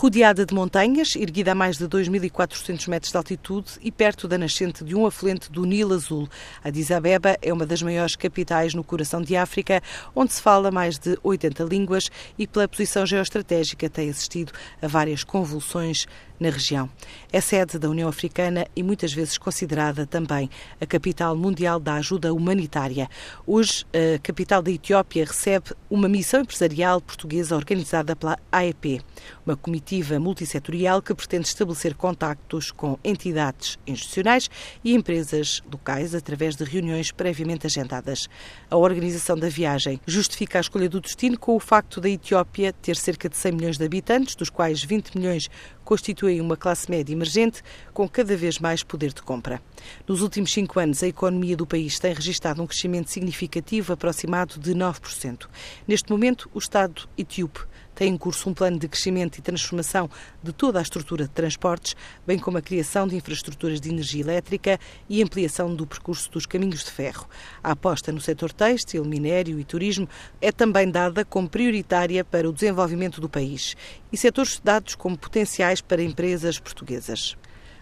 Rodeada de montanhas, erguida a mais de 2.400 metros de altitude e perto da nascente de um afluente do Nilo Azul, Addis Abeba é uma das maiores capitais no coração de África, onde se fala mais de 80 línguas e, pela posição geoestratégica, tem assistido a várias convulsões na região. É sede da União Africana e muitas vezes considerada também a capital mundial da ajuda humanitária. Hoje, a capital da Etiópia recebe uma missão empresarial portuguesa organizada pela AEP, uma comitiva multissetorial que pretende estabelecer contactos com entidades institucionais e empresas locais através de reuniões previamente agendadas. A organização da viagem justifica a escolha do destino com o facto da Etiópia ter cerca de 100 milhões de habitantes, dos quais 20 milhões constituem uma classe média emergente com cada vez mais poder de compra. Nos últimos cinco anos, a economia do país tem registrado um crescimento significativo, aproximado de 9%. Neste momento, o Estado etíope tem em curso um plano de crescimento e transformação de toda a estrutura de transportes, bem como a criação de infraestruturas de energia elétrica e ampliação do percurso dos caminhos de ferro. A aposta no setor têxtil, minério e turismo é também dada como prioritária para o desenvolvimento do país e setores estudados como potenciais para empresas portuguesas.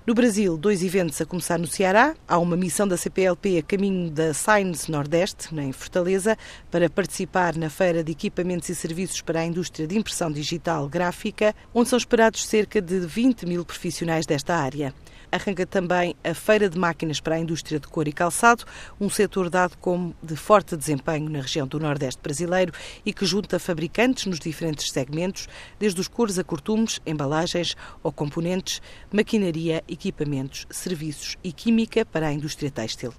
No Brasil, dois eventos a começar no Ceará. Há uma missão da CPLP a caminho da Science Nordeste, em Fortaleza, para participar na Feira de Equipamentos e Serviços para a Indústria de Impressão Digital Gráfica, onde são esperados cerca de 20 mil profissionais desta área arranca também a Feira de Máquinas para a Indústria de Cor e Calçado, um setor dado como de forte desempenho na região do Nordeste brasileiro e que junta fabricantes nos diferentes segmentos, desde os cores a cortumes, embalagens ou componentes, maquinaria, equipamentos, serviços e química para a indústria têxtil.